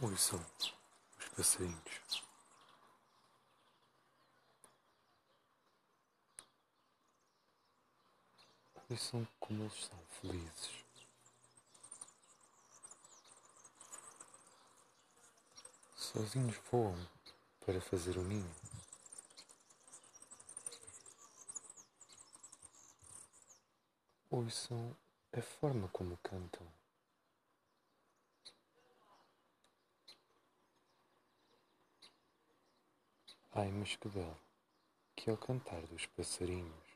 Ouçam os passarinhos. Ouçam como eles são felizes. Sozinhos voam para fazer o ninho. Ouçam a forma como cantam. Ai, mas que belo, que é o cantar dos passarinhos.